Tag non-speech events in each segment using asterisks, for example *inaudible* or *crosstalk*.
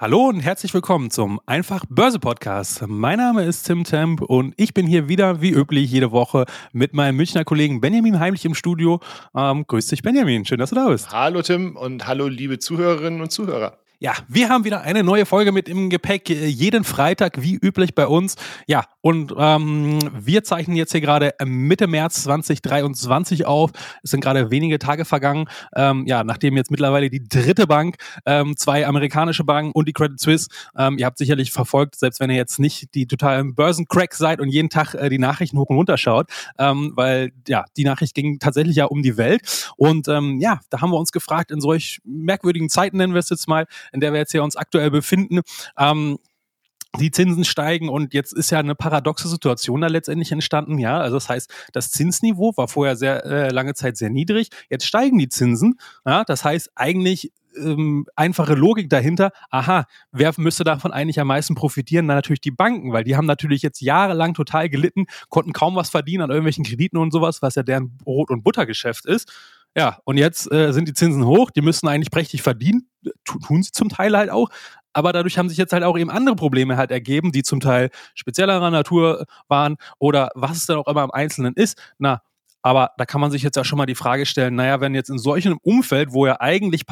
Hallo und herzlich willkommen zum Einfach Börse Podcast. Mein Name ist Tim Temp und ich bin hier wieder wie üblich jede Woche mit meinem Münchner Kollegen Benjamin Heimlich im Studio. Ähm, grüß dich Benjamin, schön, dass du da bist. Hallo Tim und hallo liebe Zuhörerinnen und Zuhörer. Ja, wir haben wieder eine neue Folge mit im Gepäck, äh, jeden Freitag wie üblich bei uns. Ja, und ähm, wir zeichnen jetzt hier gerade Mitte März 2023 auf. Es sind gerade wenige Tage vergangen, ähm, ja, nachdem jetzt mittlerweile die dritte Bank, ähm, zwei amerikanische Banken und die Credit Suisse, ähm, ihr habt sicherlich verfolgt, selbst wenn ihr jetzt nicht die totalen Börsencrack seid und jeden Tag äh, die Nachrichten hoch und runter schaut, ähm, weil ja, die Nachricht ging tatsächlich ja um die Welt. Und ähm, ja, da haben wir uns gefragt, in solch merkwürdigen Zeiten nennen wir es jetzt mal, in der wir jetzt hier uns aktuell befinden. Ähm, die Zinsen steigen und jetzt ist ja eine paradoxe Situation da letztendlich entstanden, ja. Also das heißt, das Zinsniveau war vorher sehr äh, lange Zeit sehr niedrig, jetzt steigen die Zinsen, ja. Das heißt eigentlich ähm, einfache Logik dahinter, aha, wer müsste davon eigentlich am meisten profitieren? Na, natürlich die Banken, weil die haben natürlich jetzt jahrelang total gelitten, konnten kaum was verdienen an irgendwelchen Krediten und sowas, was ja deren Brot- und Buttergeschäft ist. Ja, und jetzt äh, sind die Zinsen hoch, die müssen eigentlich prächtig verdienen, tun sie zum Teil halt auch, aber dadurch haben sich jetzt halt auch eben andere Probleme halt ergeben, die zum Teil speziellerer Natur waren oder was es dann auch immer im Einzelnen ist. Na, aber da kann man sich jetzt ja schon mal die Frage stellen, naja, wenn jetzt in solchem Umfeld, wo ja eigentlich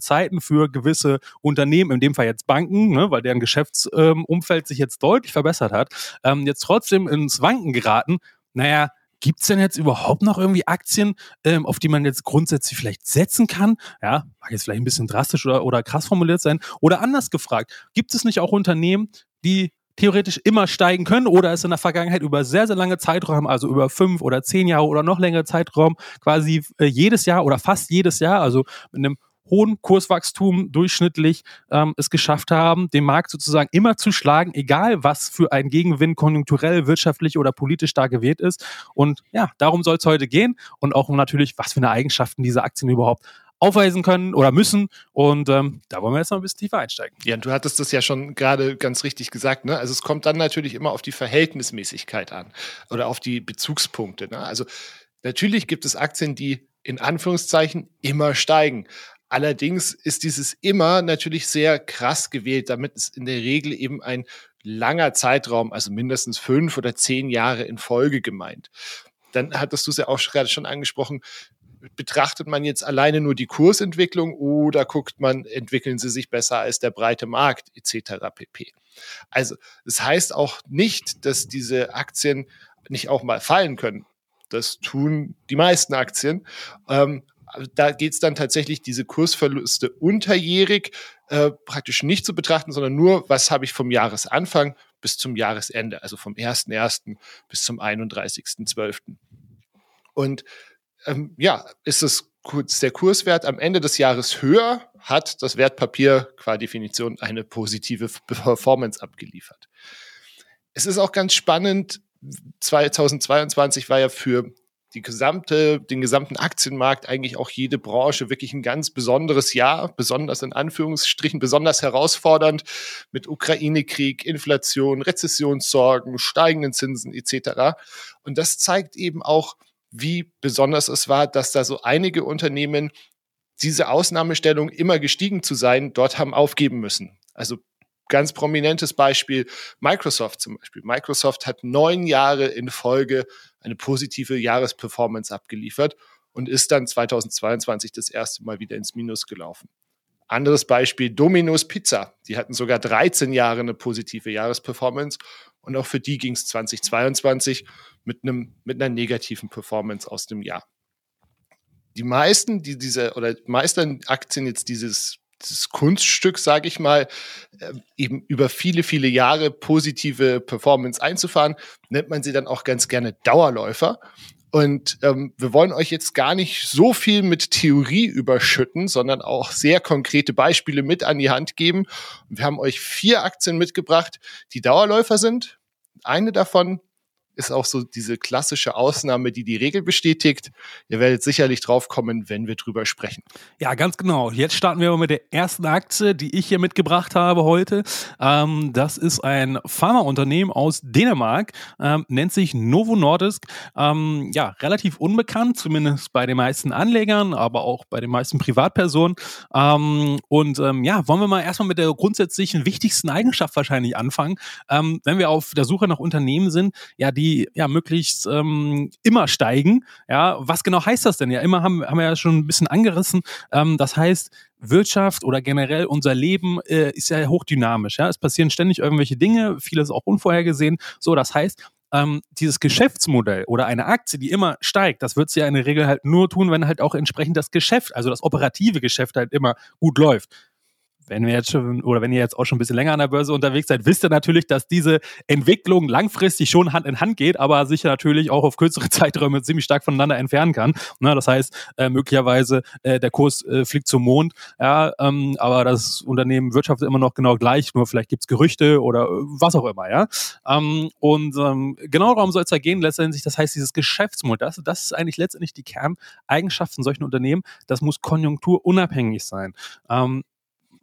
Zeiten für gewisse Unternehmen, in dem Fall jetzt Banken, ne, weil deren Geschäftsumfeld ähm, sich jetzt deutlich verbessert hat, ähm, jetzt trotzdem ins Wanken geraten, naja, Gibt es denn jetzt überhaupt noch irgendwie Aktien, ähm, auf die man jetzt grundsätzlich vielleicht setzen kann? Ja, mag jetzt vielleicht ein bisschen drastisch oder, oder krass formuliert sein. Oder anders gefragt, gibt es nicht auch Unternehmen, die theoretisch immer steigen können oder es in der Vergangenheit über sehr, sehr lange Zeitraum, also über fünf oder zehn Jahre oder noch längere Zeitraum, quasi äh, jedes Jahr oder fast jedes Jahr, also mit einem hohen Kurswachstum durchschnittlich ähm, es geschafft haben, den Markt sozusagen immer zu schlagen, egal was für ein Gegenwind konjunkturell, wirtschaftlich oder politisch da gewählt ist. Und ja, darum soll es heute gehen und auch natürlich, was für eine Eigenschaften diese Aktien überhaupt aufweisen können oder müssen. Und ähm, da wollen wir jetzt noch ein bisschen tiefer einsteigen. Ja, und du hattest das ja schon gerade ganz richtig gesagt. Ne? Also es kommt dann natürlich immer auf die Verhältnismäßigkeit an oder auf die Bezugspunkte. Ne? Also natürlich gibt es Aktien, die in Anführungszeichen immer steigen. Allerdings ist dieses immer natürlich sehr krass gewählt, damit es in der Regel eben ein langer Zeitraum, also mindestens fünf oder zehn Jahre in Folge gemeint. Dann hattest du es ja auch gerade schon angesprochen, betrachtet man jetzt alleine nur die Kursentwicklung oder guckt man, entwickeln sie sich besser als der breite Markt etc. pp. Also das heißt auch nicht, dass diese Aktien nicht auch mal fallen können. Das tun die meisten Aktien. Ähm, da geht es dann tatsächlich diese Kursverluste unterjährig äh, praktisch nicht zu betrachten, sondern nur, was habe ich vom Jahresanfang bis zum Jahresende, also vom 1.1. bis zum 31.12. Und ähm, ja, ist es ist der Kurswert am Ende des Jahres höher, hat das Wertpapier qua Definition eine positive Performance abgeliefert. Es ist auch ganz spannend, 2022 war ja für die gesamte, den gesamten Aktienmarkt, eigentlich auch jede Branche wirklich ein ganz besonderes Jahr, besonders in Anführungsstrichen, besonders herausfordernd mit Ukraine-Krieg, Inflation, Rezessionssorgen, steigenden Zinsen etc. Und das zeigt eben auch, wie besonders es war, dass da so einige Unternehmen diese Ausnahmestellung immer gestiegen zu sein, dort haben aufgeben müssen. Also ganz prominentes Beispiel Microsoft zum Beispiel. Microsoft hat neun Jahre in Folge eine positive Jahresperformance abgeliefert und ist dann 2022 das erste Mal wieder ins Minus gelaufen. Anderes Beispiel, Domino's Pizza. Die hatten sogar 13 Jahre eine positive Jahresperformance und auch für die ging es 2022 mit, einem, mit einer negativen Performance aus dem Jahr. Die meisten, die diese oder meisten Aktien jetzt dieses dieses Kunststück, sage ich mal, äh, eben über viele, viele Jahre positive Performance einzufahren, nennt man sie dann auch ganz gerne Dauerläufer. Und ähm, wir wollen euch jetzt gar nicht so viel mit Theorie überschütten, sondern auch sehr konkrete Beispiele mit an die Hand geben. Wir haben euch vier Aktien mitgebracht, die Dauerläufer sind. Eine davon ist auch so diese klassische Ausnahme, die die Regel bestätigt. Ihr werdet sicherlich drauf kommen, wenn wir drüber sprechen. Ja, ganz genau. Jetzt starten wir mit der ersten Aktie, die ich hier mitgebracht habe heute. Ähm, das ist ein Pharmaunternehmen aus Dänemark, ähm, nennt sich Novo Nordisk. Ähm, ja, relativ unbekannt, zumindest bei den meisten Anlegern, aber auch bei den meisten Privatpersonen. Ähm, und ähm, ja, wollen wir mal erstmal mit der grundsätzlichen wichtigsten Eigenschaft wahrscheinlich anfangen. Ähm, wenn wir auf der Suche nach Unternehmen sind, ja, die die ja möglichst ähm, immer steigen. Ja, was genau heißt das denn? Ja, immer haben, haben wir ja schon ein bisschen angerissen. Ähm, das heißt, Wirtschaft oder generell unser Leben äh, ist ja hochdynamisch. Ja, es passieren ständig irgendwelche Dinge, vieles auch unvorhergesehen. So, das heißt, ähm, dieses Geschäftsmodell oder eine Aktie, die immer steigt, das wird sie ja in der Regel halt nur tun, wenn halt auch entsprechend das Geschäft, also das operative Geschäft halt immer gut läuft wenn wir jetzt schon oder wenn ihr jetzt auch schon ein bisschen länger an der Börse unterwegs seid, wisst ihr natürlich, dass diese Entwicklung langfristig schon Hand in Hand geht, aber sich natürlich auch auf kürzere *laughs* Zeiträume ziemlich stark voneinander entfernen kann. Na, das heißt, äh, möglicherweise äh, der Kurs äh, fliegt zum Mond, ja, ähm, aber das Unternehmen wirtschaftet immer noch genau gleich, nur vielleicht gibt's Gerüchte oder äh, was auch immer, ja. Ähm, und ähm, genau darum soll es da gehen, letztendlich, das heißt, dieses Geschäftsmodell, das, das ist eigentlich letztendlich die Kerneigenschaft von solchen Unternehmen, das muss konjunkturunabhängig sein. Ähm,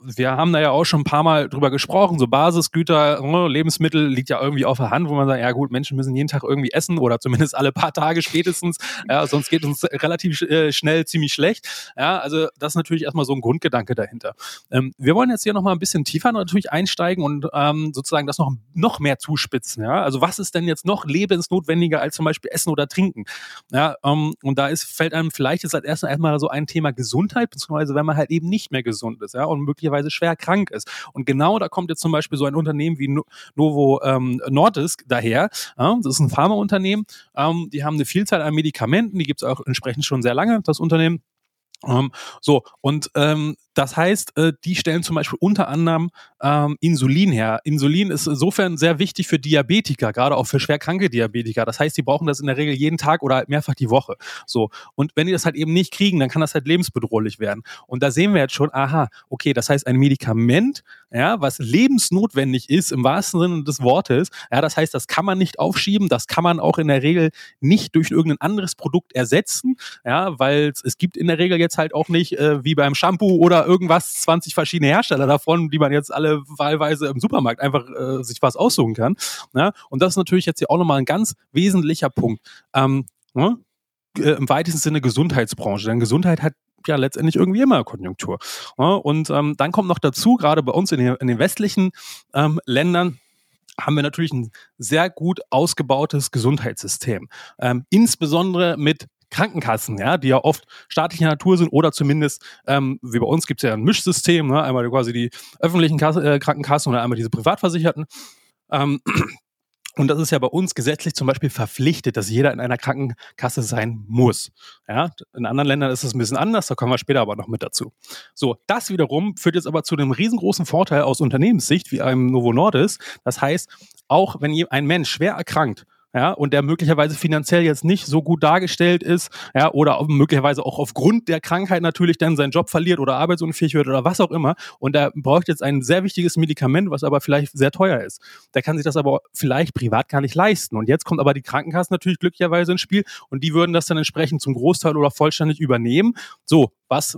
wir haben da ja auch schon ein paar Mal drüber gesprochen, so Basisgüter, ne, Lebensmittel liegt ja irgendwie auf der Hand, wo man sagt, ja gut, Menschen müssen jeden Tag irgendwie essen oder zumindest alle paar Tage spätestens, ja, sonst geht uns relativ äh, schnell ziemlich schlecht. Ja, also das ist natürlich erstmal so ein Grundgedanke dahinter. Ähm, wir wollen jetzt hier nochmal ein bisschen tiefer natürlich einsteigen und ähm, sozusagen das noch, noch mehr zuspitzen. Ja? Also was ist denn jetzt noch lebensnotwendiger als zum Beispiel Essen oder Trinken? Ja, ähm, und da ist, fällt einem vielleicht jetzt als erstes erstmal so ein Thema Gesundheit, beziehungsweise wenn man halt eben nicht mehr gesund ist, ja, und möglicherweise möglicherweise schwer krank ist. Und genau da kommt jetzt zum Beispiel so ein Unternehmen wie Novo ähm, Nordisk daher. Ja, das ist ein Pharmaunternehmen. Ähm, die haben eine Vielzahl an Medikamenten, die gibt es auch entsprechend schon sehr lange, das Unternehmen. Ähm, so, und ähm, das heißt, äh, die stellen zum Beispiel unter anderem ähm, Insulin her. Insulin ist insofern sehr wichtig für Diabetiker, gerade auch für schwerkranke Diabetiker. Das heißt, die brauchen das in der Regel jeden Tag oder halt mehrfach die Woche. So. Und wenn die das halt eben nicht kriegen, dann kann das halt lebensbedrohlich werden. Und da sehen wir jetzt schon, aha, okay, das heißt, ein Medikament, ja, was lebensnotwendig ist, im wahrsten Sinne des Wortes, ja, das heißt, das kann man nicht aufschieben, das kann man auch in der Regel nicht durch irgendein anderes Produkt ersetzen, ja, weil es gibt in der Regel jetzt halt auch nicht, äh, wie beim Shampoo oder irgendwas 20 verschiedene Hersteller davon, die man jetzt alle wahlweise im Supermarkt einfach äh, sich was aussuchen kann. Ja? Und das ist natürlich jetzt hier auch nochmal ein ganz wesentlicher Punkt. Ähm, ne? Äh, Im weitesten Sinne Gesundheitsbranche. Denn Gesundheit hat ja letztendlich irgendwie immer Konjunktur. Ja? Und ähm, dann kommt noch dazu, gerade bei uns in den, in den westlichen ähm, Ländern, haben wir natürlich ein sehr gut ausgebautes Gesundheitssystem. Ähm, insbesondere mit Krankenkassen, ja, die ja oft staatlicher Natur sind oder zumindest, ähm, wie bei uns gibt es ja ein Mischsystem, ne? einmal quasi die öffentlichen Kasse, äh, Krankenkassen oder einmal diese Privatversicherten. Ähm, *clears throat* und das ist ja bei uns gesetzlich zum Beispiel verpflichtet, dass jeder in einer Krankenkasse sein muss. Ja, in anderen Ländern ist es ein bisschen anders, da kommen wir später aber noch mit dazu. So, das wiederum führt jetzt aber zu einem riesengroßen Vorteil aus Unternehmenssicht, wie einem Novo Nordisk. Das heißt, auch wenn ein Mensch schwer erkrankt ja, und der möglicherweise finanziell jetzt nicht so gut dargestellt ist, ja, oder möglicherweise auch aufgrund der Krankheit natürlich dann seinen Job verliert oder arbeitsunfähig wird oder was auch immer und der braucht jetzt ein sehr wichtiges Medikament, was aber vielleicht sehr teuer ist. Der kann sich das aber vielleicht privat gar nicht leisten und jetzt kommt aber die Krankenkasse natürlich glücklicherweise ins Spiel und die würden das dann entsprechend zum Großteil oder vollständig übernehmen. So, was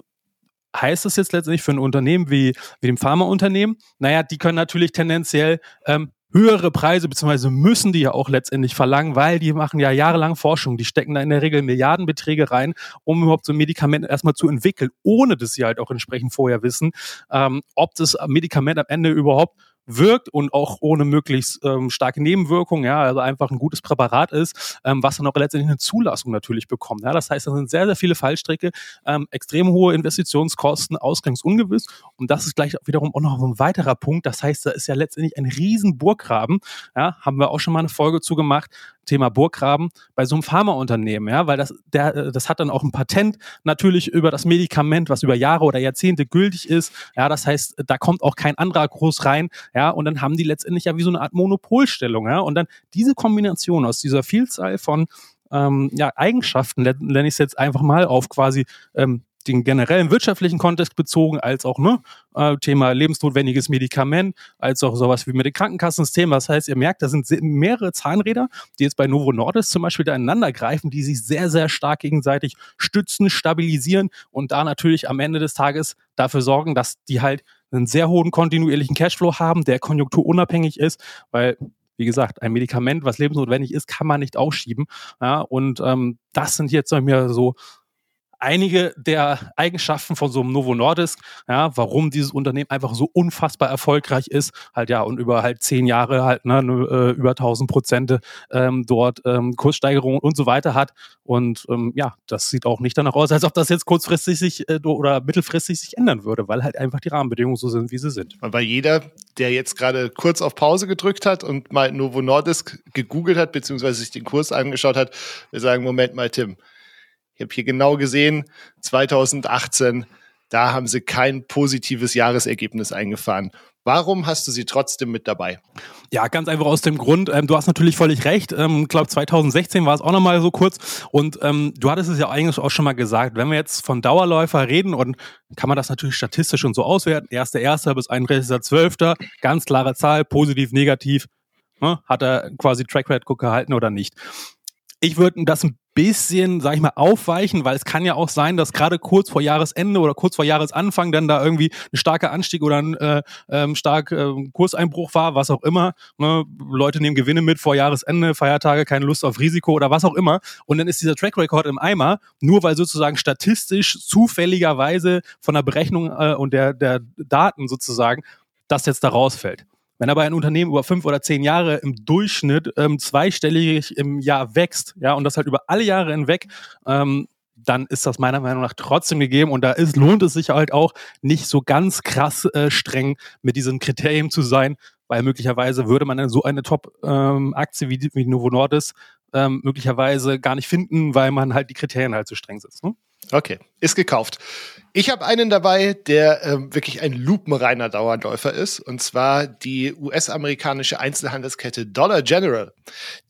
heißt das jetzt letztendlich für ein Unternehmen wie, wie dem Pharmaunternehmen? Naja, die können natürlich tendenziell ähm, höhere Preise, beziehungsweise müssen die ja auch letztendlich verlangen, weil die machen ja jahrelang Forschung. Die stecken da in der Regel Milliardenbeträge rein, um überhaupt so ein Medikament erstmal zu entwickeln, ohne dass sie halt auch entsprechend vorher wissen, ähm, ob das Medikament am Ende überhaupt wirkt und auch ohne möglichst ähm, starke Nebenwirkungen, ja, also einfach ein gutes Präparat ist, ähm, was dann auch letztendlich eine Zulassung natürlich bekommt. Ja, das heißt, das sind sehr, sehr viele Fallstricke, ähm, extrem hohe Investitionskosten, ausgangsungewiss und das ist gleich wiederum auch noch ein weiterer Punkt. Das heißt, da ist ja letztendlich ein riesen Burggraben, ja, haben wir auch schon mal eine Folge zu gemacht, Thema Burggraben bei so einem Pharmaunternehmen, ja, weil das, der, das hat dann auch ein Patent natürlich über das Medikament, was über Jahre oder Jahrzehnte gültig ist. Ja, das heißt, da kommt auch kein anderer groß rein, ja, und dann haben die letztendlich ja wie so eine Art Monopolstellung, ja, und dann diese Kombination aus dieser Vielzahl von ähm, ja, Eigenschaften, nenne ich es jetzt einfach mal, auf quasi ähm, den generellen wirtschaftlichen Kontext bezogen, als auch ne, äh, Thema lebensnotwendiges Medikament, als auch sowas wie mit dem Krankenkassensystem. Das heißt, ihr merkt, da sind mehrere Zahnräder, die jetzt bei Novo Nordisk zum Beispiel da ineinander greifen, die sich sehr, sehr stark gegenseitig stützen, stabilisieren und da natürlich am Ende des Tages dafür sorgen, dass die halt einen sehr hohen kontinuierlichen Cashflow haben, der konjunkturunabhängig ist, weil wie gesagt, ein Medikament, was lebensnotwendig ist, kann man nicht ausschieben. Ja, und ähm, das sind jetzt mir so einige der Eigenschaften von so einem Novo Nordisk, ja, warum dieses Unternehmen einfach so unfassbar erfolgreich ist, halt ja, und über halt zehn Jahre halt, ne, äh, über 1000 Prozent ähm, dort ähm, Kurssteigerungen und so weiter hat. Und ähm, ja, das sieht auch nicht danach aus, als ob das jetzt kurzfristig sich äh, oder mittelfristig sich ändern würde, weil halt einfach die Rahmenbedingungen so sind, wie sie sind. Weil jeder, der jetzt gerade kurz auf Pause gedrückt hat und mal Novo Nordisk gegoogelt hat, beziehungsweise sich den Kurs angeschaut hat, wir sagen, Moment mal, Tim, habe hier genau gesehen, 2018, da haben sie kein positives Jahresergebnis eingefahren. Warum hast du sie trotzdem mit dabei? Ja, ganz einfach aus dem Grund, ähm, du hast natürlich völlig recht. Ähm, ich ähm, glaube, 2016 war es auch nochmal so kurz. Und ähm, du hattest es ja eigentlich auch schon mal gesagt, wenn wir jetzt von Dauerläufer reden, und kann man das natürlich statistisch und so auswerten, 1.1. bis 31.12., ganz klare Zahl, positiv, negativ, ne? hat er quasi Track Record gehalten oder nicht. Ich würde das ein bisschen, sag ich mal, aufweichen, weil es kann ja auch sein, dass gerade kurz vor Jahresende oder kurz vor Jahresanfang dann da irgendwie ein starker Anstieg oder ein äh, ähm, stark äh, Kurseinbruch war, was auch immer. Ne? Leute nehmen Gewinne mit vor Jahresende, Feiertage, keine Lust auf Risiko oder was auch immer. Und dann ist dieser Track Record im Eimer, nur weil sozusagen statistisch zufälligerweise von der Berechnung äh, und der, der Daten sozusagen das jetzt da rausfällt. Wenn aber ein Unternehmen über fünf oder zehn Jahre im Durchschnitt ähm, zweistellig im Jahr wächst, ja, und das halt über alle Jahre hinweg, ähm, dann ist das meiner Meinung nach trotzdem gegeben und da ist, lohnt es sich halt auch nicht so ganz krass äh, streng mit diesen Kriterien zu sein, weil möglicherweise würde man so eine Top-Aktie ähm, wie, wie Novo Nordisk ähm, möglicherweise gar nicht finden, weil man halt die Kriterien halt so streng setzt. Ne? Okay, ist gekauft. Ich habe einen dabei, der ähm, wirklich ein lupenreiner Dauerläufer ist, und zwar die US-amerikanische Einzelhandelskette Dollar General.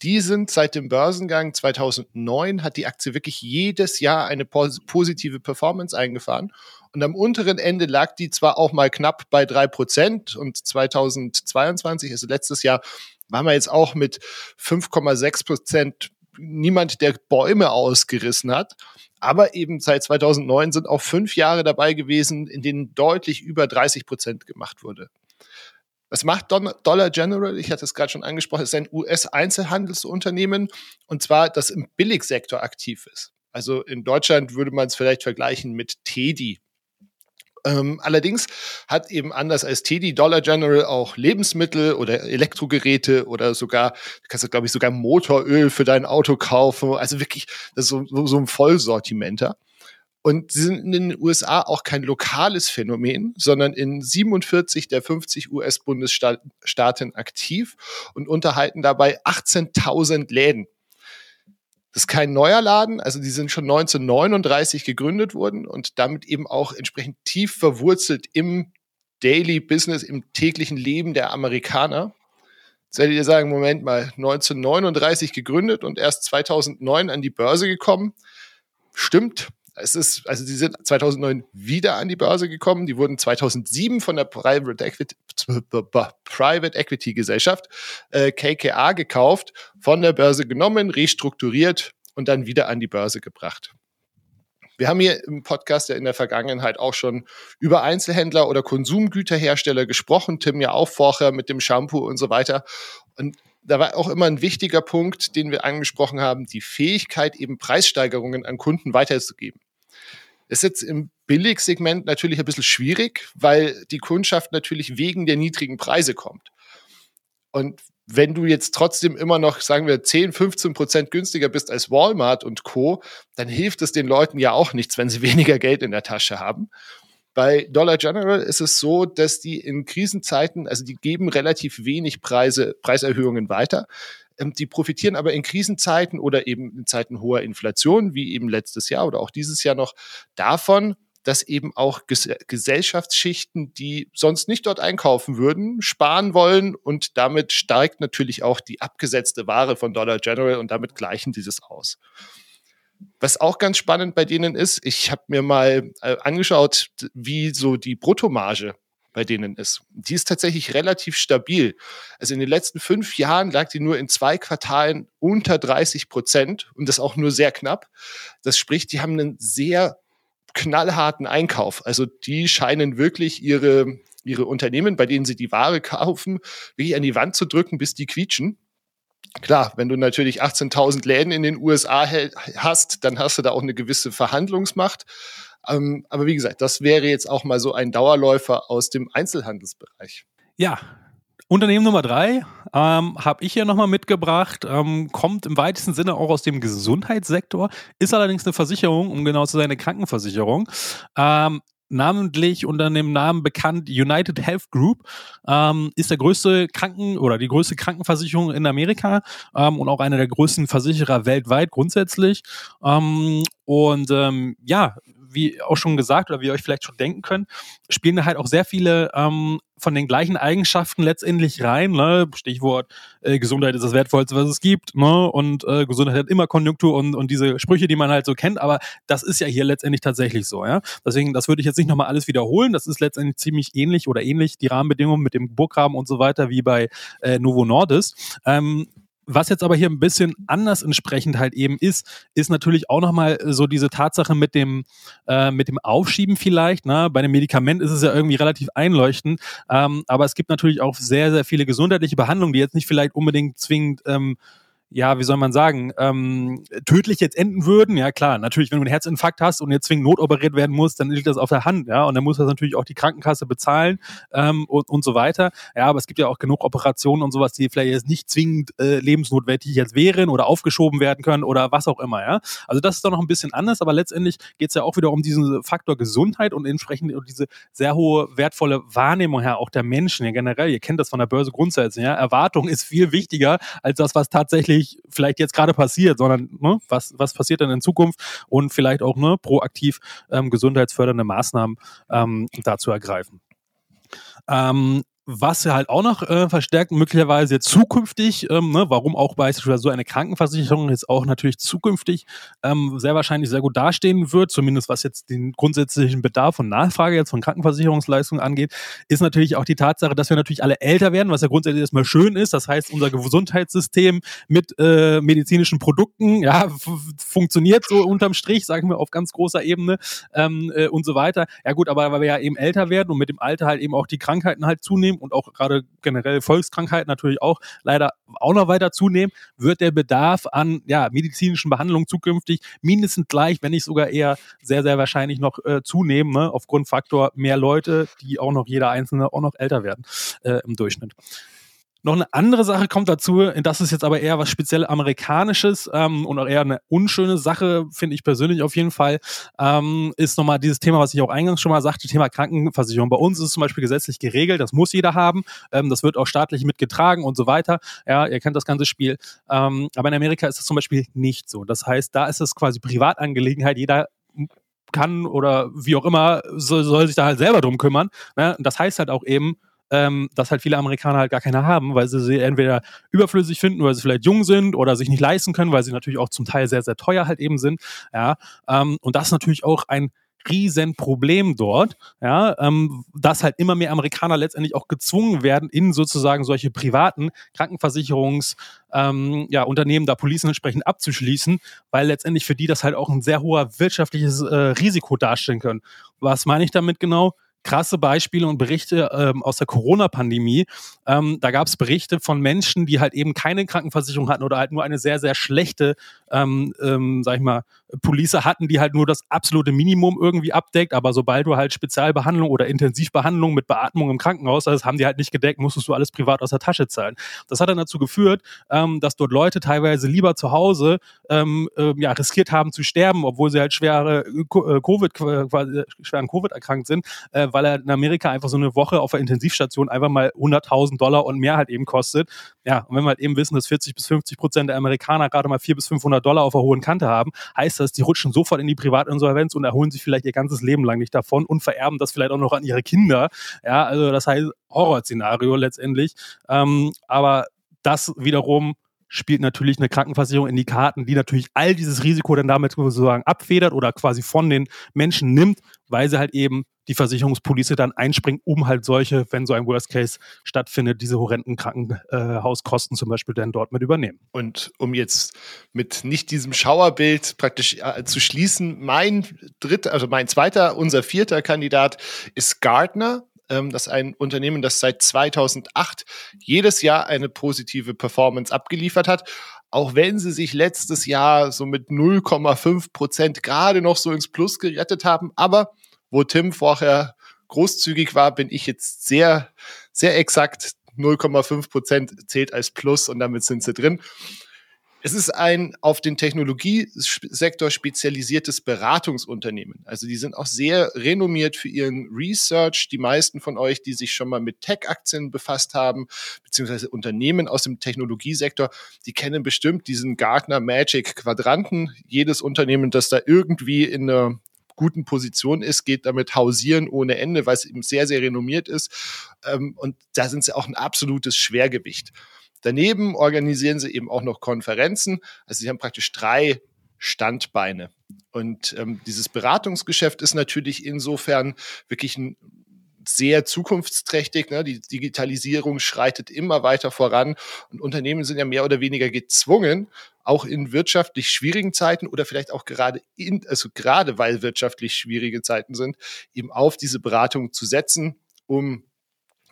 Die sind seit dem Börsengang 2009, hat die Aktie wirklich jedes Jahr eine pos positive Performance eingefahren. Und am unteren Ende lag die zwar auch mal knapp bei drei Prozent und 2022, also letztes Jahr, waren wir jetzt auch mit 5,6 Prozent niemand, der Bäume ausgerissen hat. Aber eben seit 2009 sind auch fünf Jahre dabei gewesen, in denen deutlich über 30 Prozent gemacht wurde. Was macht Dollar General? Ich hatte es gerade schon angesprochen, es ist ein US-Einzelhandelsunternehmen und zwar, das im Billigsektor aktiv ist. Also in Deutschland würde man es vielleicht vergleichen mit Teddy. Ähm, allerdings hat eben anders als Teddy Dollar General auch Lebensmittel oder Elektrogeräte oder sogar, kannst du glaube ich sogar Motoröl für dein Auto kaufen. Also wirklich, das ist so, so, so ein Vollsortimenter. Und sie sind in den USA auch kein lokales Phänomen, sondern in 47 der 50 US-Bundesstaaten aktiv und unterhalten dabei 18.000 Läden. Das ist kein neuer Laden, also die sind schon 1939 gegründet worden und damit eben auch entsprechend tief verwurzelt im Daily Business, im täglichen Leben der Amerikaner. Jetzt werdet ihr sagen, Moment mal, 1939 gegründet und erst 2009 an die Börse gekommen. Stimmt, es ist, also sie sind 2009 wieder an die Börse gekommen. Die wurden 2007 von der Private Equity, Private Equity Gesellschaft äh, KKA gekauft, von der Börse genommen, restrukturiert und dann wieder an die Börse gebracht. Wir haben hier im Podcast ja in der Vergangenheit auch schon über Einzelhändler oder Konsumgüterhersteller gesprochen. Tim ja auch vorher mit dem Shampoo und so weiter. Und da war auch immer ein wichtiger Punkt, den wir angesprochen haben, die Fähigkeit, eben Preissteigerungen an Kunden weiterzugeben. Ist jetzt im Billigsegment natürlich ein bisschen schwierig, weil die Kundschaft natürlich wegen der niedrigen Preise kommt. Und wenn du jetzt trotzdem immer noch, sagen wir, 10, 15 Prozent günstiger bist als Walmart und Co., dann hilft es den Leuten ja auch nichts, wenn sie *laughs* weniger Geld in der Tasche haben. Bei Dollar General ist es so, dass die in Krisenzeiten, also die geben relativ wenig Preise, Preiserhöhungen weiter. Ähm, die profitieren aber in Krisenzeiten oder eben in Zeiten hoher Inflation, wie eben letztes Jahr oder auch dieses Jahr noch, davon, dass eben auch Ges Gesellschaftsschichten, die sonst nicht dort einkaufen würden, sparen wollen und damit steigt natürlich auch die abgesetzte Ware von Dollar General und damit gleichen dieses aus. Was auch ganz spannend bei denen ist, ich habe mir mal äh, angeschaut, wie so die Bruttomarge bei denen ist. Die ist tatsächlich relativ stabil. Also in den letzten fünf Jahren lag die nur in zwei Quartalen unter 30 Prozent und das auch nur sehr knapp. Das spricht, die haben einen sehr knallharten Einkauf. Also die scheinen wirklich ihre, ihre Unternehmen, bei denen sie die Ware kaufen, wirklich an die Wand zu drücken, bis die quietschen. Klar, wenn du natürlich 18.000 Läden in den USA hast, dann hast du da auch eine gewisse Verhandlungsmacht. Ähm, aber wie gesagt, das wäre jetzt auch mal so ein Dauerläufer aus dem Einzelhandelsbereich. Ja, Unternehmen Nummer drei ähm, habe ich hier nochmal mitgebracht, ähm, kommt im weitesten Sinne auch aus dem Gesundheitssektor, ist allerdings eine Versicherung, um genau zu sein, eine Krankenversicherung. Ähm, namentlich unter dem Namen bekannt United Health Group, ähm, ist der größte Kranken- oder die größte Krankenversicherung in Amerika ähm, und auch einer der größten Versicherer weltweit grundsätzlich. Ähm, und ja, wie auch schon gesagt oder wie ihr euch vielleicht schon denken könnt, spielen da halt auch sehr viele ähm, von den gleichen Eigenschaften letztendlich rein. Ne? Stichwort äh, Gesundheit ist das Wertvollste, was es gibt. Ne? Und äh, Gesundheit hat immer Konjunktur und, und diese Sprüche, die man halt so kennt. Aber das ist ja hier letztendlich tatsächlich so. Ja? Deswegen, das würde ich jetzt nicht nochmal alles wiederholen. Das ist letztendlich ziemlich ähnlich oder ähnlich die Rahmenbedingungen mit dem Burggraben und so weiter wie bei äh, Novo Nordis. Ähm, was jetzt aber hier ein bisschen anders entsprechend halt eben ist, ist natürlich auch nochmal so diese Tatsache mit dem, äh, mit dem Aufschieben vielleicht. Ne? Bei einem Medikament ist es ja irgendwie relativ einleuchtend, ähm, aber es gibt natürlich auch sehr, sehr viele gesundheitliche Behandlungen, die jetzt nicht vielleicht unbedingt zwingend ähm, ja, wie soll man sagen, ähm, tödlich jetzt enden würden, ja klar, natürlich, wenn du einen Herzinfarkt hast und jetzt zwingend notoperiert werden musst, dann liegt das auf der Hand, ja, und dann muss das natürlich auch die Krankenkasse bezahlen ähm, und, und so weiter. Ja, aber es gibt ja auch genug Operationen und sowas, die vielleicht jetzt nicht zwingend äh, lebensnotwendig jetzt wären oder aufgeschoben werden können oder was auch immer, ja. Also das ist doch noch ein bisschen anders, aber letztendlich geht es ja auch wieder um diesen Faktor Gesundheit und entsprechend diese sehr hohe, wertvolle Wahrnehmung her, auch der Menschen ja generell. Ihr kennt das von der Börse grundsätzlich, ja. Erwartung ist viel wichtiger als das, was tatsächlich nicht vielleicht jetzt gerade passiert, sondern ne, was, was passiert denn in Zukunft und vielleicht auch ne, proaktiv ähm, gesundheitsfördernde Maßnahmen ähm, da zu ergreifen. Ähm, was halt auch noch äh, verstärkt, möglicherweise zukünftig, ähm, ne, warum auch beispielsweise so eine Krankenversicherung jetzt auch natürlich zukünftig ähm, sehr wahrscheinlich sehr gut dastehen wird, zumindest was jetzt den grundsätzlichen Bedarf und Nachfrage jetzt von Krankenversicherungsleistungen angeht, ist natürlich auch die Tatsache, dass wir natürlich alle älter werden, was ja grundsätzlich erstmal schön ist. Das heißt, unser Gesundheitssystem mit äh, medizinischen Produkten, ja, funktioniert so unterm Strich, sagen wir auf ganz großer Ebene ähm, äh, und so weiter. Ja gut, aber weil wir ja eben älter werden und mit dem Alter halt eben auch die Krankheiten halt zunehmen, zunehmen und auch gerade generell Volkskrankheiten natürlich auch leider auch noch weiter zunehmen, wird der Bedarf an ja, medizinischen Behandlungen zukünftig mindestens gleich, wenn nicht sogar eher sehr, sehr wahrscheinlich noch äh, zunehmen, ne? aufgrund Faktor mehr Leute, die auch noch jeder Einzelne auch noch älter werden äh, im Durchschnitt. Noch eine andere Sache kommt dazu, das ist jetzt aber eher was speziell Amerikanisches ähm, und auch eher eine unschöne Sache, finde ich persönlich auf jeden Fall, ähm, ist nochmal dieses Thema, was ich auch eingangs schon mal sagte, Thema Krankenversicherung. Bei uns ist es zum Beispiel gesetzlich geregelt, das muss jeder haben, ähm, das wird auch staatlich mitgetragen und so weiter. Ja, ihr kennt das ganze Spiel. Ähm, aber in Amerika ist es zum Beispiel nicht so. Das heißt, da ist es quasi Privatangelegenheit, jeder kann oder wie auch immer, soll, soll sich da halt selber drum kümmern. Ne? Das heißt halt auch eben, ähm, dass halt viele Amerikaner halt gar keine haben, weil sie sie entweder überflüssig finden, weil sie vielleicht jung sind oder sich nicht leisten können, weil sie natürlich auch zum Teil sehr, sehr teuer halt eben sind. Ja, ähm, und das ist natürlich auch ein Riesenproblem dort, ja, ähm, dass halt immer mehr Amerikaner letztendlich auch gezwungen werden, in sozusagen solche privaten Krankenversicherungs, ähm, ja, Unternehmen da Policen entsprechend abzuschließen, weil letztendlich für die das halt auch ein sehr hoher wirtschaftliches äh, Risiko darstellen können. Was meine ich damit genau? Krasse Beispiele und Berichte ähm, aus der Corona-Pandemie. Ähm, da gab es Berichte von Menschen, die halt eben keine Krankenversicherung hatten oder halt nur eine sehr, sehr schlechte, ähm, ähm, sag ich mal, Police hatten, die halt nur das absolute Minimum irgendwie abdeckt. Aber sobald du halt Spezialbehandlung oder Intensivbehandlung mit Beatmung im Krankenhaus, das haben die halt nicht gedeckt, musstest du alles privat aus der Tasche zahlen. Das hat dann dazu geführt, ähm, dass dort Leute teilweise lieber zu Hause ähm, äh, ja, riskiert haben zu sterben, obwohl sie halt schwere äh, Covid, quasi schwer an Covid erkrankt sind, äh, weil er in Amerika einfach so eine Woche auf der Intensivstation einfach mal 100.000 Dollar und mehr halt eben kostet. Ja, und wenn wir halt eben wissen, dass 40 bis 50 Prozent der Amerikaner gerade mal 400 bis 500 Dollar auf der hohen Kante haben, heißt das, die rutschen sofort in die Privatinsolvenz und erholen sich vielleicht ihr ganzes Leben lang nicht davon und vererben das vielleicht auch noch an ihre Kinder. Ja, also das heißt Horrorszenario letztendlich. Ähm, aber das wiederum spielt natürlich eine Krankenversicherung in die Karten, die natürlich all dieses Risiko dann damit sozusagen abfedert oder quasi von den Menschen nimmt, weil sie halt eben die Versicherungspolice dann einspringt, um halt solche, wenn so ein Worst Case stattfindet, diese horrenden Krankenhauskosten zum Beispiel dann dort mit übernehmen. Und um jetzt mit nicht diesem Schauerbild praktisch äh, zu schließen, mein dritter, also mein zweiter, unser vierter Kandidat ist Gardner. Ähm, ist ein Unternehmen, das seit 2008 jedes Jahr eine positive Performance abgeliefert hat. Auch wenn sie sich letztes Jahr so mit 0,5 Prozent gerade noch so ins Plus gerettet haben. Aber wo Tim vorher großzügig war, bin ich jetzt sehr, sehr exakt 0,5 Prozent zählt als Plus und damit sind sie drin. Es ist ein auf den Technologiesektor spezialisiertes Beratungsunternehmen. Also die sind auch sehr renommiert für ihren Research. Die meisten von euch, die sich schon mal mit Tech-Aktien befasst haben, beziehungsweise Unternehmen aus dem Technologiesektor, die kennen bestimmt diesen Gartner Magic Quadranten. Jedes Unternehmen, das da irgendwie in einer guten Position ist, geht damit hausieren ohne Ende, weil es eben sehr, sehr renommiert ist. Ähm, und da sind sie auch ein absolutes Schwergewicht. Daneben organisieren sie eben auch noch Konferenzen. Also sie haben praktisch drei Standbeine. Und ähm, dieses Beratungsgeschäft ist natürlich insofern wirklich ein sehr zukunftsträchtig. Ne? Die Digitalisierung schreitet immer weiter voran und Unternehmen sind ja mehr oder weniger gezwungen, auch in wirtschaftlich schwierigen Zeiten oder vielleicht auch gerade in, also gerade weil wirtschaftlich schwierige Zeiten sind, eben auf diese Beratung zu setzen, um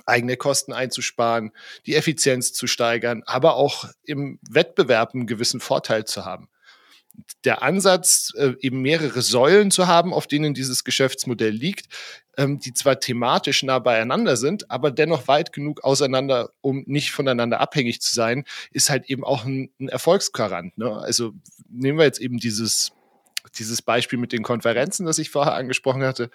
eigene Kosten einzusparen, die Effizienz zu steigern, aber auch im Wettbewerb einen gewissen Vorteil zu haben. Der Ansatz, äh, eben mehrere Säulen zu haben, auf denen dieses Geschäftsmodell liegt, ähm, die zwar thematisch nah beieinander sind, aber dennoch weit genug auseinander, um nicht voneinander abhängig zu sein, ist halt eben auch ein, ein Erfolgsgarant. Ne? Also nehmen wir jetzt eben dieses, dieses Beispiel mit den Konferenzen, das ich vorher angesprochen hatte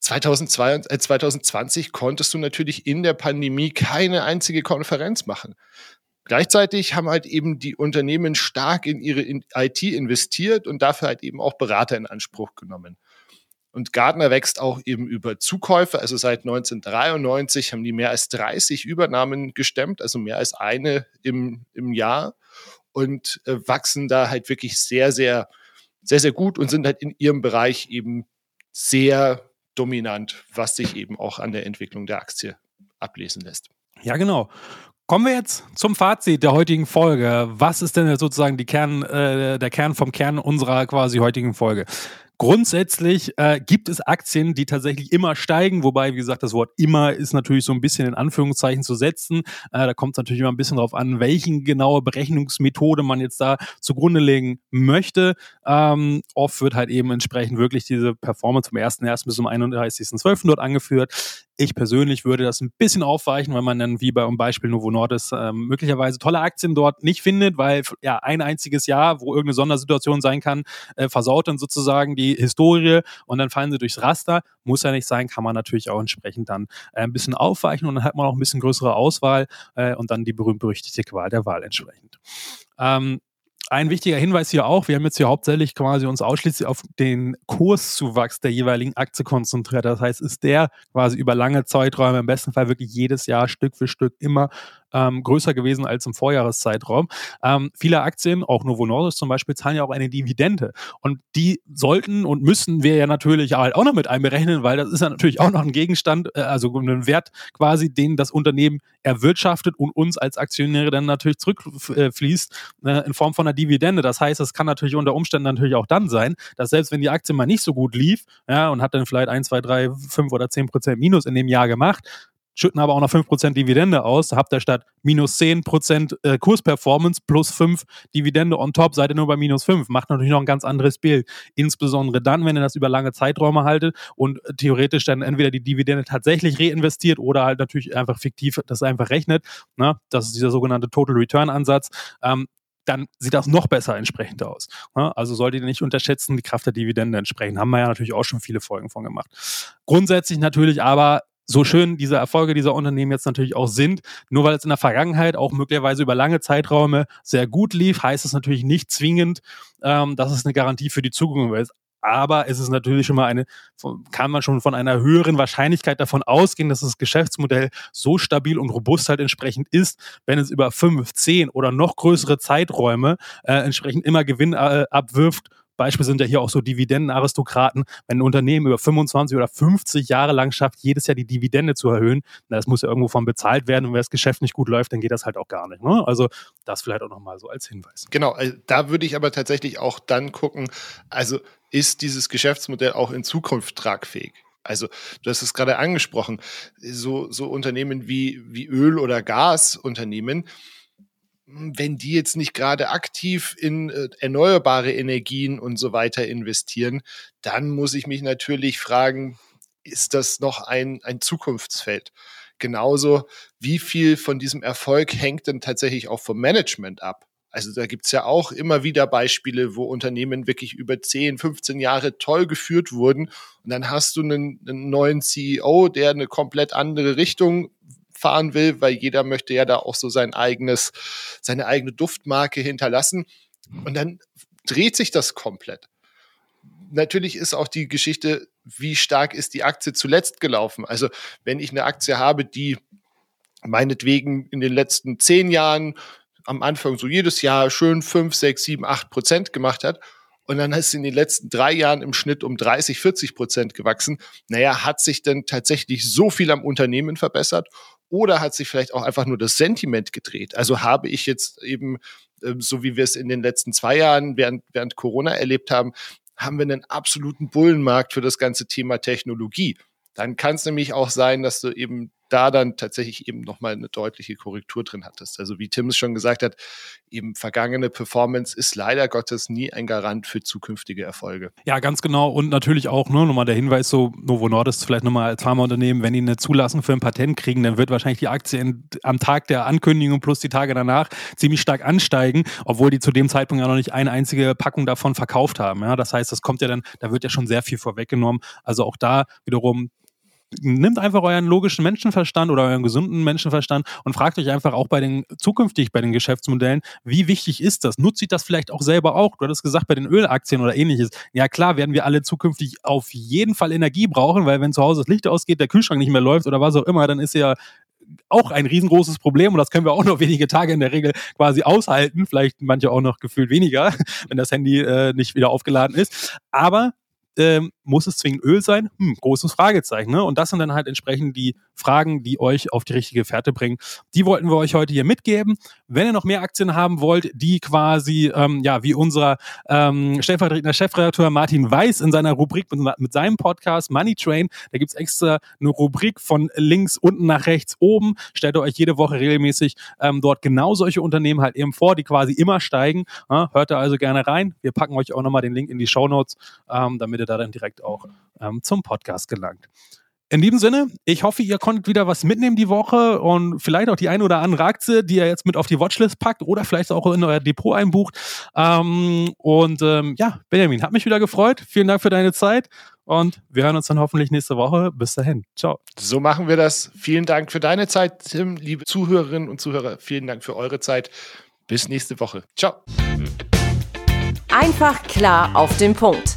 2022, äh, 2020 konntest du natürlich in der Pandemie keine einzige Konferenz machen. Gleichzeitig haben halt eben die Unternehmen stark in ihre IT investiert und dafür halt eben auch Berater in Anspruch genommen. Und Gardner wächst auch eben über Zukäufe. Also seit 1993 haben die mehr als 30 Übernahmen gestemmt, also mehr als eine im, im Jahr und äh, wachsen da halt wirklich sehr, sehr, sehr, sehr gut und sind halt in ihrem Bereich eben sehr dominant, was sich eben auch an der Entwicklung der Aktie ablesen lässt. Ja, genau. Kommen wir jetzt zum Fazit der heutigen Folge. Was ist denn sozusagen Kern, äh, der Kern vom Kern unserer quasi heutigen Folge? Grundsätzlich äh, gibt es Aktien, die tatsächlich immer steigen, wobei, wie gesagt, das Wort immer ist natürlich so ein bisschen in Anführungszeichen zu setzen. Äh, da kommt es natürlich immer ein bisschen darauf an, welchen genaue Berechnungsmethode man jetzt da zugrunde legen möchte. Ähm, oft wird halt eben entsprechend wirklich diese Performance vom 1.1. bis zum 31.12. dort angeführt. Ich persönlich würde das ein bisschen aufweichen, weil man dann wie beim Beispiel Novo Nordisk äh, möglicherweise tolle Aktien dort nicht findet, weil ja ein einziges Jahr, wo irgendeine Sondersituation sein kann, äh, versaut dann sozusagen die Historie und dann fallen sie durchs Raster. Muss ja nicht sein, kann man natürlich auch entsprechend dann äh, ein bisschen aufweichen und dann hat man auch ein bisschen größere Auswahl äh, und dann die berühmt-berüchtigte Qual der Wahl entsprechend. Ähm, ein wichtiger Hinweis hier auch, wir haben jetzt hier hauptsächlich quasi uns ausschließlich auf den Kurszuwachs der jeweiligen Aktie konzentriert. Das heißt, ist der quasi über lange Zeiträume, im besten Fall wirklich jedes Jahr Stück für Stück immer ähm, größer gewesen als im Vorjahreszeitraum. Ähm, viele Aktien, auch Novo Nordisk zum Beispiel, zahlen ja auch eine Dividende. Und die sollten und müssen wir ja natürlich halt auch noch mit einberechnen, weil das ist ja natürlich auch noch ein Gegenstand, äh, also ein Wert quasi, den das Unternehmen erwirtschaftet und uns als Aktionäre dann natürlich zurückfließt äh, in Form von einer Dividende. Das heißt, es kann natürlich unter Umständen natürlich auch dann sein, dass selbst wenn die Aktie mal nicht so gut lief ja, und hat dann vielleicht 1, 2, 3, 5 oder 10 Prozent Minus in dem Jahr gemacht, schütten aber auch noch 5% Dividende aus. Habt ihr statt minus 10% äh, Kursperformance plus 5 Dividende on top, seid ihr nur bei minus 5. Macht natürlich noch ein ganz anderes Bild. Insbesondere dann, wenn ihr das über lange Zeiträume haltet und theoretisch dann entweder die Dividende tatsächlich reinvestiert oder halt natürlich einfach fiktiv das einfach rechnet. Ne? Das ist dieser sogenannte Total Return Ansatz. Ähm, dann sieht das noch besser entsprechend aus. Ne? Also solltet ihr nicht unterschätzen, die Kraft der Dividende entsprechend. Haben wir ja natürlich auch schon viele Folgen von gemacht. Grundsätzlich natürlich aber so schön diese Erfolge dieser Unternehmen jetzt natürlich auch sind, nur weil es in der Vergangenheit auch möglicherweise über lange Zeiträume sehr gut lief, heißt es natürlich nicht zwingend, ähm, dass es eine Garantie für die Zukunft ist. aber es ist natürlich schon mal eine, kann man schon von einer höheren Wahrscheinlichkeit davon ausgehen, dass das Geschäftsmodell so stabil und robust halt entsprechend ist, wenn es über fünf, zehn oder noch größere Zeiträume äh, entsprechend immer Gewinn äh, abwirft Beispiel sind ja hier auch so Dividendenaristokraten. Wenn ein Unternehmen über 25 oder 50 Jahre lang schafft, jedes Jahr die Dividende zu erhöhen, na, das muss ja irgendwo von bezahlt werden. Und wenn das Geschäft nicht gut läuft, dann geht das halt auch gar nicht. Ne? Also das vielleicht auch nochmal so als Hinweis. Genau, also da würde ich aber tatsächlich auch dann gucken, also ist dieses Geschäftsmodell auch in Zukunft tragfähig? Also, du hast es gerade angesprochen, so, so Unternehmen wie, wie Öl- oder Gasunternehmen, wenn die jetzt nicht gerade aktiv in äh, erneuerbare Energien und so weiter investieren, dann muss ich mich natürlich fragen, ist das noch ein, ein Zukunftsfeld? Genauso, wie viel von diesem Erfolg hängt denn tatsächlich auch vom Management ab? Also da gibt's ja auch immer wieder Beispiele, wo Unternehmen wirklich über 10, 15 Jahre toll geführt wurden und dann hast du einen, einen neuen CEO, der eine komplett andere Richtung fahren will, weil jeder möchte ja da auch so sein eigenes, seine eigene Duftmarke hinterlassen. Und dann dreht sich das komplett. Natürlich ist auch die Geschichte, wie stark ist die Aktie zuletzt gelaufen. Also wenn ich eine Aktie habe, die meinetwegen in den letzten zehn Jahren am Anfang so jedes Jahr schön fünf, sechs, sieben, acht Prozent gemacht hat und dann ist es in den letzten drei Jahren im Schnitt um 30, 40 Prozent gewachsen. Naja, hat sich denn tatsächlich so viel am Unternehmen verbessert oder hat sich vielleicht auch einfach nur das Sentiment gedreht? Also habe ich jetzt eben, ähm, so wie wir es in den letzten zwei Jahren während, während Corona erlebt haben, haben wir einen absoluten Bullenmarkt für das ganze Thema Technologie. Dann kann es nämlich auch sein, dass du eben da dann tatsächlich eben nochmal eine deutliche Korrektur drin hattest. Also wie Tim es schon gesagt hat, eben vergangene Performance ist leider Gottes nie ein Garant für zukünftige Erfolge. Ja, ganz genau. Und natürlich auch, ne, nochmal der Hinweis, so Novo Nordisk vielleicht nochmal als Pharmaunternehmen, wenn die eine Zulassung für ein Patent kriegen, dann wird wahrscheinlich die Aktie in, am Tag der Ankündigung plus die Tage danach ziemlich stark ansteigen, obwohl die zu dem Zeitpunkt ja noch nicht eine einzige Packung davon verkauft haben. Ja, das heißt, das kommt ja dann, da wird ja schon sehr viel vorweggenommen. Also auch da wiederum nimmt einfach euren logischen Menschenverstand oder euren gesunden Menschenverstand und fragt euch einfach auch bei den zukünftig bei den Geschäftsmodellen, wie wichtig ist das? Nutzt sich das vielleicht auch selber auch? Du hattest gesagt, bei den Ölaktien oder ähnliches. Ja klar, werden wir alle zukünftig auf jeden Fall Energie brauchen, weil wenn zu Hause das Licht ausgeht, der Kühlschrank nicht mehr läuft oder was auch immer, dann ist ja auch ein riesengroßes Problem und das können wir auch noch *laughs* wenige Tage in der Regel quasi aushalten, vielleicht manche auch noch gefühlt weniger, *laughs* wenn das Handy äh, nicht wieder aufgeladen ist. Aber ähm, muss es zwingend Öl sein? Hm, großes Fragezeichen. Ne? Und das sind dann halt entsprechend die Fragen, die euch auf die richtige Fährte bringen. Die wollten wir euch heute hier mitgeben. Wenn ihr noch mehr Aktien haben wollt, die quasi, ähm, ja, wie unser ähm, stellvertretender Chefredakteur Martin Weiß in seiner Rubrik mit, mit seinem Podcast Money Train, da gibt's extra eine Rubrik von links unten nach rechts oben. Stellt euch jede Woche regelmäßig ähm, dort genau solche Unternehmen halt eben vor, die quasi immer steigen. Ja, hört da also gerne rein. Wir packen euch auch nochmal den Link in die Show Notes, ähm, damit ihr da dann direkt auch ähm, zum Podcast gelangt. In diesem Sinne, ich hoffe, ihr konntet wieder was mitnehmen die Woche und vielleicht auch die eine oder andere Aktie, die ihr jetzt mit auf die Watchlist packt oder vielleicht auch in euer Depot einbucht. Ähm, und ähm, ja, Benjamin, hat mich wieder gefreut. Vielen Dank für deine Zeit und wir hören uns dann hoffentlich nächste Woche. Bis dahin. Ciao. So machen wir das. Vielen Dank für deine Zeit, Tim, liebe Zuhörerinnen und Zuhörer. Vielen Dank für eure Zeit. Bis nächste Woche. Ciao. Einfach klar auf den Punkt.